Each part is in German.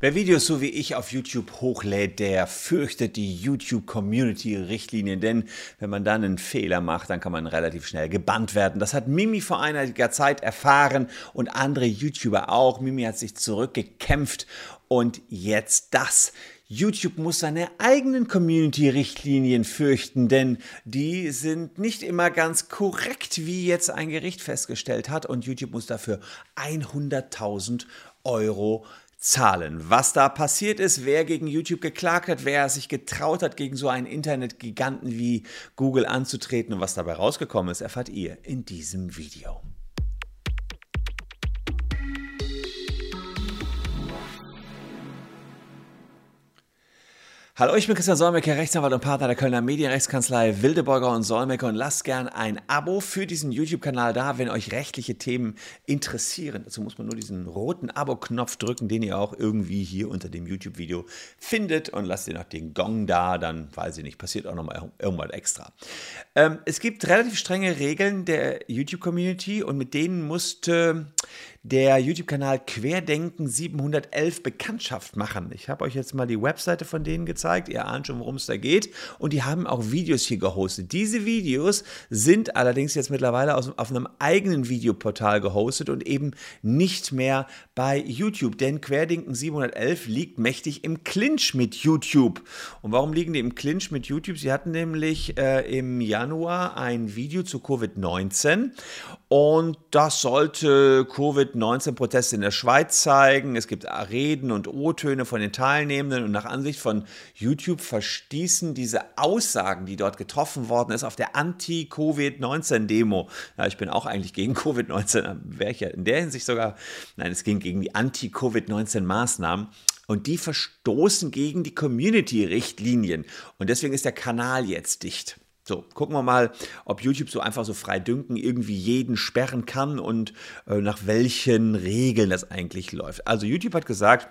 Wer Videos so wie ich auf YouTube hochlädt, der fürchtet die YouTube-Community-Richtlinien, denn wenn man dann einen Fehler macht, dann kann man relativ schnell gebannt werden. Das hat Mimi vor einiger Zeit erfahren und andere YouTuber auch. Mimi hat sich zurückgekämpft und jetzt das. YouTube muss seine eigenen Community-Richtlinien fürchten, denn die sind nicht immer ganz korrekt, wie jetzt ein Gericht festgestellt hat. Und YouTube muss dafür 100.000 Euro Zahlen. Was da passiert ist, wer gegen YouTube geklagt hat, wer sich getraut hat, gegen so einen Internetgiganten wie Google anzutreten und was dabei rausgekommen ist, erfahrt ihr in diesem Video. Hallo, ich bin Christian Solmecke, Rechtsanwalt und Partner der Kölner Medienrechtskanzlei Wildeborger und Solmecke und lasst gern ein Abo für diesen YouTube-Kanal da, wenn euch rechtliche Themen interessieren. Dazu muss man nur diesen roten Abo-Knopf drücken, den ihr auch irgendwie hier unter dem YouTube-Video findet und lasst ihr noch den Gong da, dann weiß ich nicht, passiert auch nochmal irgendwas extra. Ähm, es gibt relativ strenge Regeln der YouTube-Community und mit denen musste der YouTube-Kanal Querdenken 711 Bekanntschaft machen. Ich habe euch jetzt mal die Webseite von denen gezeigt. Ihr ahnt schon, worum es da geht. Und die haben auch Videos hier gehostet. Diese Videos sind allerdings jetzt mittlerweile auf einem eigenen Videoportal gehostet und eben nicht mehr bei YouTube. Denn Querdenken 711 liegt mächtig im Clinch mit YouTube. Und warum liegen die im Clinch mit YouTube? Sie hatten nämlich äh, im Januar ein Video zu Covid-19 und das sollte Covid-19-Proteste in der Schweiz zeigen. Es gibt Reden und O-Töne von den Teilnehmenden und nach Ansicht von YouTube verstießen diese Aussagen, die dort getroffen worden ist, auf der Anti-Covid-19-Demo. Ja, ich bin auch eigentlich gegen Covid-19, wäre ich ja in der Hinsicht sogar, nein, es ging gegen die Anti-Covid-19-Maßnahmen. Und die verstoßen gegen die Community-Richtlinien. Und deswegen ist der Kanal jetzt dicht. So, gucken wir mal, ob YouTube so einfach so frei dünken irgendwie jeden sperren kann und äh, nach welchen Regeln das eigentlich läuft. Also YouTube hat gesagt,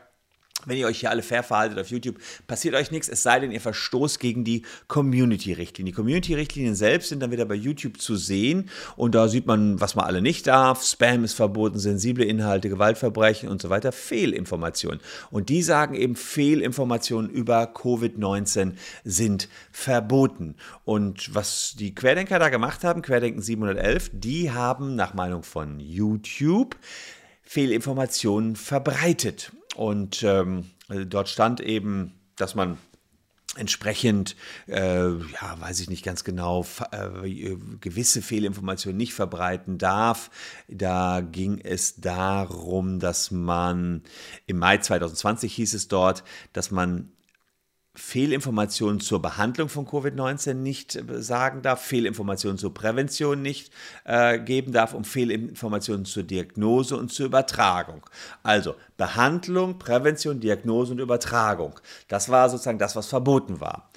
wenn ihr euch hier alle fair verhaltet auf YouTube, passiert euch nichts, es sei denn, ihr verstoßt gegen die Community-Richtlinien. Die Community-Richtlinien selbst sind dann wieder bei YouTube zu sehen und da sieht man, was man alle nicht darf. Spam ist verboten, sensible Inhalte, Gewaltverbrechen und so weiter, Fehlinformationen. Und die sagen eben, Fehlinformationen über Covid-19 sind verboten. Und was die Querdenker da gemacht haben, Querdenken 711, die haben nach Meinung von YouTube Fehlinformationen verbreitet. Und ähm, dort stand eben, dass man entsprechend, äh, ja, weiß ich nicht ganz genau, äh, gewisse Fehlinformationen nicht verbreiten darf. Da ging es darum, dass man im Mai 2020 hieß es dort, dass man Fehlinformationen zur Behandlung von Covid-19 nicht äh, sagen darf, Fehlinformationen zur Prävention nicht äh, geben darf und Fehlinformationen zur Diagnose und zur Übertragung. Also Behandlung, Prävention, Diagnose und Übertragung. Das war sozusagen das, was verboten war.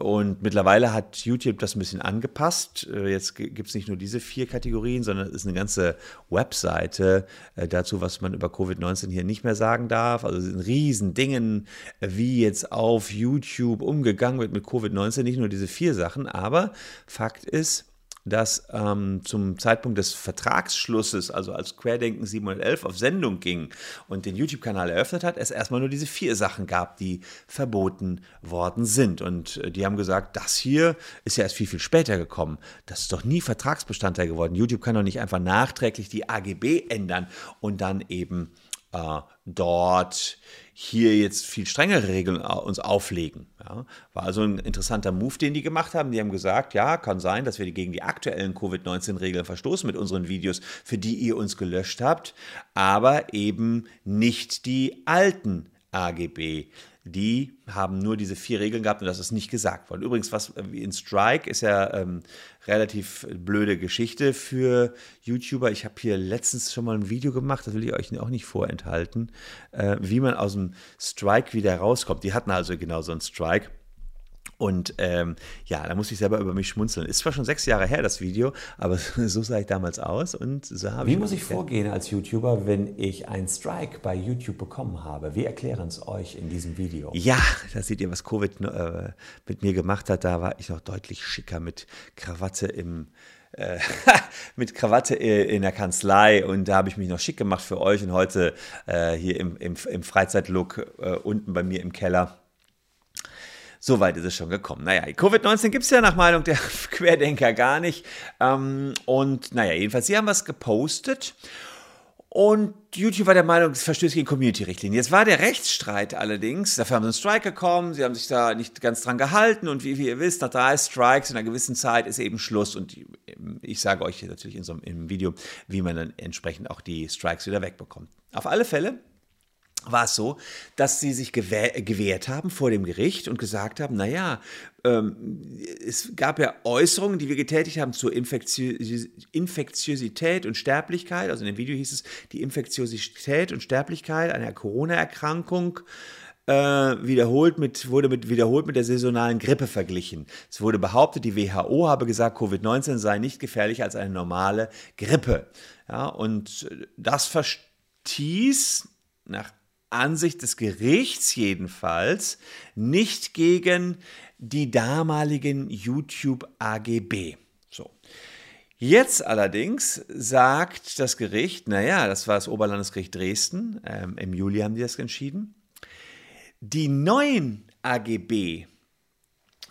Und mittlerweile hat YouTube das ein bisschen angepasst. Äh, jetzt gibt es nicht nur diese vier Kategorien, sondern es ist eine ganze Webseite äh, dazu, was man über Covid-19 hier nicht mehr sagen darf. Also es sind riesen Dingen, äh, wie jetzt auf YouTube umgegangen wird mit Covid-19. Nicht nur diese vier Sachen, aber Fakt ist, dass ähm, zum Zeitpunkt des Vertragsschlusses, also als Querdenken 711 auf Sendung ging und den YouTube-Kanal eröffnet hat, es erstmal nur diese vier Sachen gab, die verboten worden sind. Und äh, die haben gesagt, das hier ist ja erst viel, viel später gekommen. Das ist doch nie Vertragsbestandteil geworden. YouTube kann doch nicht einfach nachträglich die AGB ändern und dann eben äh, dort hier jetzt viel strengere Regeln uns auflegen. Ja, war also ein interessanter Move, den die gemacht haben. Die haben gesagt, ja, kann sein, dass wir gegen die aktuellen Covid-19-Regeln verstoßen mit unseren Videos, für die ihr uns gelöscht habt, aber eben nicht die alten AGB die haben nur diese vier Regeln gehabt und das ist nicht gesagt worden. Übrigens, was äh, in Strike ist ja ähm, relativ blöde Geschichte für YouTuber. Ich habe hier letztens schon mal ein Video gemacht, das will ich euch auch nicht vorenthalten, äh, wie man aus dem Strike wieder rauskommt. Die hatten also genau so einen Strike. Und ähm, ja, da muss ich selber über mich schmunzeln. Ist zwar schon sechs Jahre her, das Video, aber so sah ich damals aus und so habe Wie muss ich vorgehen als YouTuber, wenn ich einen Strike bei YouTube bekommen habe? Wir erklären es euch in diesem Video. Ja, da seht ihr, was Covid äh, mit mir gemacht hat. Da war ich noch deutlich schicker mit Krawatte im äh, mit Krawatte in der Kanzlei und da habe ich mich noch schick gemacht für euch und heute äh, hier im, im, im Freizeitlook äh, unten bei mir im Keller. So weit ist es schon gekommen. Naja, Covid-19 gibt es ja nach Meinung der Querdenker gar nicht. Ähm, und naja, jedenfalls, sie haben was gepostet und YouTube war der Meinung, es verstößt gegen Community-Richtlinien. Jetzt war der Rechtsstreit allerdings, dafür haben sie einen Strike gekommen, sie haben sich da nicht ganz dran gehalten und wie, wie ihr wisst, nach drei Strikes in einer gewissen Zeit ist eben Schluss und ich sage euch natürlich in so einem Video, wie man dann entsprechend auch die Strikes wieder wegbekommt. Auf alle Fälle war es so, dass sie sich gewehrt haben vor dem Gericht und gesagt haben, naja, ähm, es gab ja Äußerungen, die wir getätigt haben zur Infektio Infektiosität und Sterblichkeit. Also in dem Video hieß es, die Infektiosität und Sterblichkeit einer Corona-Erkrankung äh, wiederholt mit, wurde mit, wiederholt mit der saisonalen Grippe verglichen. Es wurde behauptet, die WHO habe gesagt, Covid-19 sei nicht gefährlicher als eine normale Grippe. Ja, und das verstieß nach Ansicht des Gerichts jedenfalls nicht gegen die damaligen YouTube AGB. So. Jetzt allerdings sagt das Gericht, naja, das war das Oberlandesgericht Dresden, ähm, im Juli haben die das entschieden, die neuen AGB,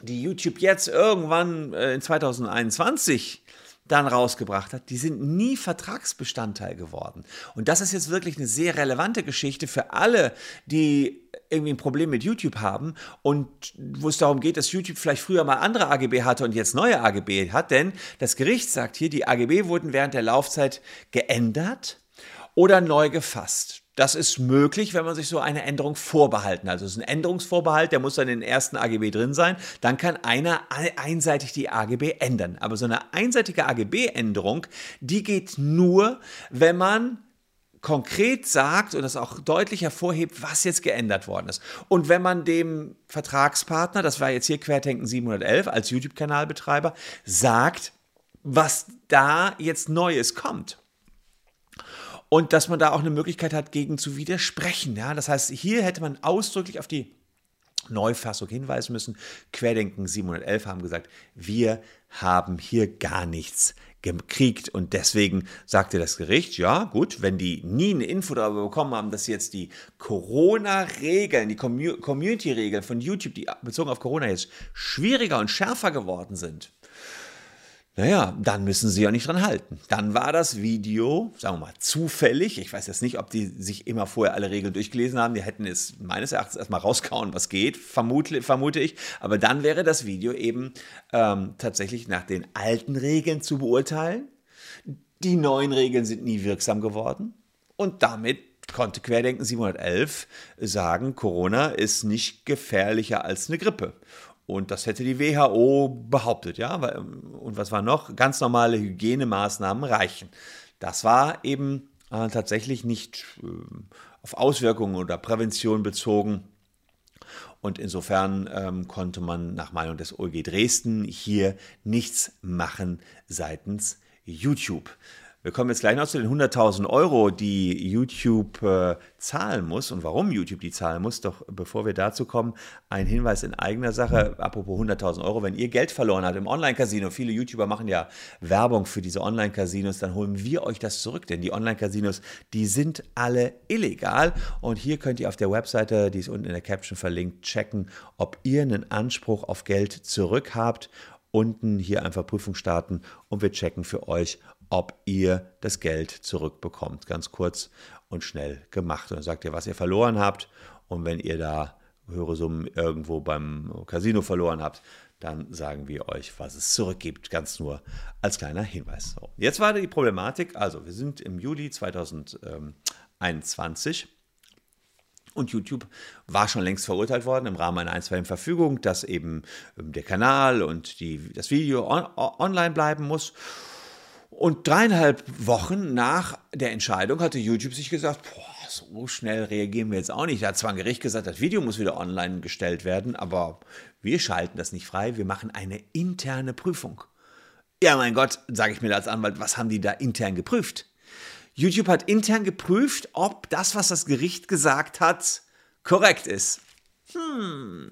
die YouTube jetzt irgendwann äh, in 2021 dann rausgebracht hat, die sind nie Vertragsbestandteil geworden. Und das ist jetzt wirklich eine sehr relevante Geschichte für alle, die irgendwie ein Problem mit YouTube haben und wo es darum geht, dass YouTube vielleicht früher mal andere AGB hatte und jetzt neue AGB hat, denn das Gericht sagt hier, die AGB wurden während der Laufzeit geändert oder neu gefasst. Das ist möglich, wenn man sich so eine Änderung vorbehalten. Also es ist ein Änderungsvorbehalt, der muss dann in den ersten AGB drin sein. Dann kann einer einseitig die AGB ändern. Aber so eine einseitige AGB-Änderung, die geht nur, wenn man konkret sagt und das auch deutlich hervorhebt, was jetzt geändert worden ist. Und wenn man dem Vertragspartner, das war jetzt hier Querdenken 711 als YouTube-Kanalbetreiber, sagt, was da jetzt Neues kommt und dass man da auch eine Möglichkeit hat, gegen zu widersprechen. Ja? Das heißt, hier hätte man ausdrücklich auf die Neufassung hinweisen müssen. Querdenken 711 haben gesagt, wir haben hier gar nichts gekriegt und deswegen sagte das Gericht, ja gut, wenn die nie eine Info darüber bekommen haben, dass jetzt die Corona-Regeln, die Community-Regeln von YouTube, die bezogen auf Corona jetzt schwieriger und schärfer geworden sind, naja, dann müssen sie ja nicht dran halten. Dann war das Video, sagen wir mal, zufällig. Ich weiß jetzt nicht, ob die sich immer vorher alle Regeln durchgelesen haben. Die hätten es meines Erachtens erstmal rauskauen, was geht, vermute, vermute ich. Aber dann wäre das Video eben ähm, tatsächlich nach den alten Regeln zu beurteilen. Die neuen Regeln sind nie wirksam geworden. Und damit konnte Querdenken 711 sagen, Corona ist nicht gefährlicher als eine Grippe. Und das hätte die WHO behauptet, ja. Und was war noch? Ganz normale Hygienemaßnahmen reichen. Das war eben äh, tatsächlich nicht äh, auf Auswirkungen oder Prävention bezogen. Und insofern ähm, konnte man nach Meinung des OLG Dresden hier nichts machen seitens YouTube. Wir kommen jetzt gleich noch zu den 100.000 Euro, die YouTube äh, zahlen muss und warum YouTube die zahlen muss. Doch bevor wir dazu kommen, ein Hinweis in eigener Sache. Apropos 100.000 Euro, wenn ihr Geld verloren habt im Online-Casino, viele YouTuber machen ja Werbung für diese Online-Casinos, dann holen wir euch das zurück, denn die Online-Casinos, die sind alle illegal. Und hier könnt ihr auf der Webseite, die ist unten in der Caption verlinkt, checken, ob ihr einen Anspruch auf Geld zurück habt unten hier einfach Prüfung starten und wir checken für euch, ob ihr das Geld zurückbekommt. Ganz kurz und schnell gemacht. Und dann sagt ihr, was ihr verloren habt. Und wenn ihr da höhere Summen irgendwo beim Casino verloren habt, dann sagen wir euch, was es zurückgibt. Ganz nur als kleiner Hinweis. So, jetzt war die Problematik. Also, wir sind im Juli 2021. Und YouTube war schon längst verurteilt worden im Rahmen einer einstweiligen Verfügung, dass eben ähm, der Kanal und die, das Video on, online bleiben muss. Und dreieinhalb Wochen nach der Entscheidung hatte YouTube sich gesagt, boah, so schnell reagieren wir jetzt auch nicht. Da hat zwar ein Gericht gesagt, das Video muss wieder online gestellt werden, aber wir schalten das nicht frei, wir machen eine interne Prüfung. Ja, mein Gott, sage ich mir als Anwalt, was haben die da intern geprüft? YouTube hat intern geprüft, ob das, was das Gericht gesagt hat, korrekt ist. Hm,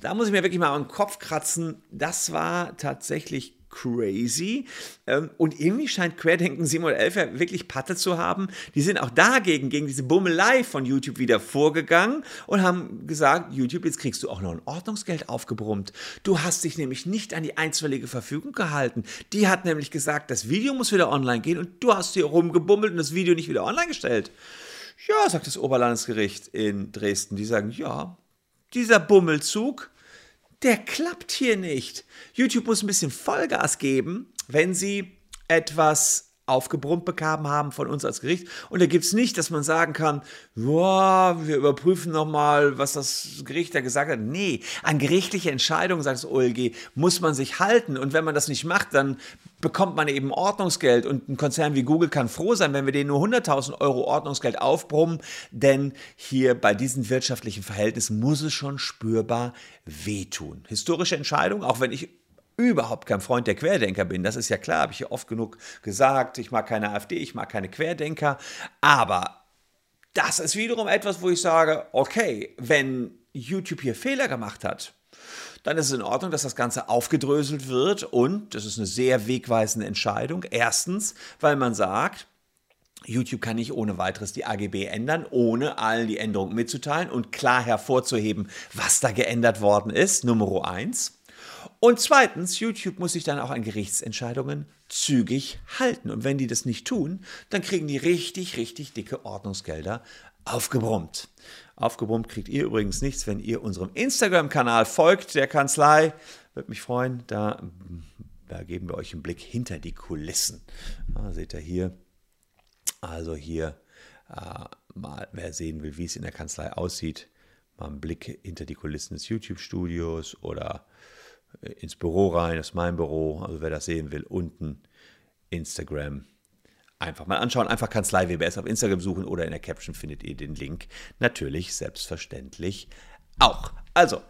da muss ich mir wirklich mal am Kopf kratzen. Das war tatsächlich crazy. Ähm, und irgendwie scheint Querdenken 711 ja wirklich Patte zu haben. Die sind auch dagegen, gegen diese Bummelei von YouTube wieder vorgegangen und haben gesagt, YouTube, jetzt kriegst du auch noch ein Ordnungsgeld aufgebrummt. Du hast dich nämlich nicht an die einstweilige Verfügung gehalten. Die hat nämlich gesagt, das Video muss wieder online gehen und du hast hier rumgebummelt und das Video nicht wieder online gestellt. Ja, sagt das Oberlandesgericht in Dresden. Die sagen, ja, dieser Bummelzug, der klappt hier nicht. YouTube muss ein bisschen Vollgas geben, wenn sie etwas aufgebrummt bekamen haben von uns als Gericht. Und da gibt es nicht, dass man sagen kann, wow, wir überprüfen nochmal, was das Gericht da gesagt hat. Nee, an gerichtliche Entscheidungen, sagt das OLG, muss man sich halten. Und wenn man das nicht macht, dann bekommt man eben Ordnungsgeld. Und ein Konzern wie Google kann froh sein, wenn wir denen nur 100.000 Euro Ordnungsgeld aufbrummen. Denn hier bei diesen wirtschaftlichen Verhältnissen muss es schon spürbar wehtun. Historische Entscheidung, auch wenn ich überhaupt kein Freund der Querdenker bin. Das ist ja klar, habe ich ja oft genug gesagt. Ich mag keine AfD, ich mag keine Querdenker. Aber das ist wiederum etwas, wo ich sage, okay, wenn YouTube hier Fehler gemacht hat, dann ist es in Ordnung, dass das Ganze aufgedröselt wird und das ist eine sehr wegweisende Entscheidung. Erstens, weil man sagt, YouTube kann nicht ohne weiteres die AGB ändern, ohne allen die Änderungen mitzuteilen und klar hervorzuheben, was da geändert worden ist. Nummer eins. Und zweitens, YouTube muss sich dann auch an Gerichtsentscheidungen zügig halten. Und wenn die das nicht tun, dann kriegen die richtig, richtig dicke Ordnungsgelder aufgebrummt. Aufgebrummt kriegt ihr übrigens nichts, wenn ihr unserem Instagram-Kanal folgt, der Kanzlei. Würde mich freuen, da, da geben wir euch einen Blick hinter die Kulissen. Ja, seht ihr hier. Also hier äh, mal, wer sehen will, wie es in der Kanzlei aussieht, mal einen Blick hinter die Kulissen des YouTube-Studios oder ins Büro rein, das ist mein Büro. Also wer das sehen will, unten Instagram. Einfach mal anschauen, einfach Kanzlei WBS auf Instagram suchen oder in der Caption findet ihr den Link. Natürlich, selbstverständlich auch. Also,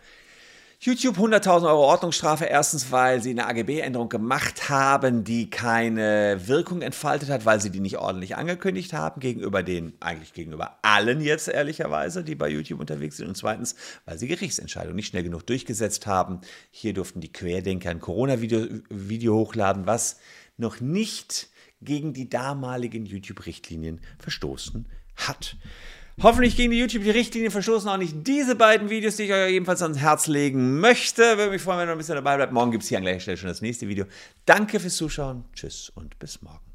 YouTube 100.000 Euro Ordnungsstrafe. Erstens, weil sie eine AGB-Änderung gemacht haben, die keine Wirkung entfaltet hat, weil sie die nicht ordentlich angekündigt haben, gegenüber den, eigentlich gegenüber allen jetzt ehrlicherweise, die bei YouTube unterwegs sind. Und zweitens, weil sie Gerichtsentscheidungen nicht schnell genug durchgesetzt haben. Hier durften die Querdenker ein Corona-Video Video hochladen, was noch nicht gegen die damaligen YouTube-Richtlinien verstoßen hat. Hoffentlich gegen die YouTube-Richtlinie verstoßen auch nicht diese beiden Videos, die ich euch ebenfalls ans Herz legen möchte. Würde mich freuen, wenn ihr noch ein bisschen dabei bleibt. Morgen gibt es hier an gleicher Stelle schon das nächste Video. Danke fürs Zuschauen. Tschüss und bis morgen.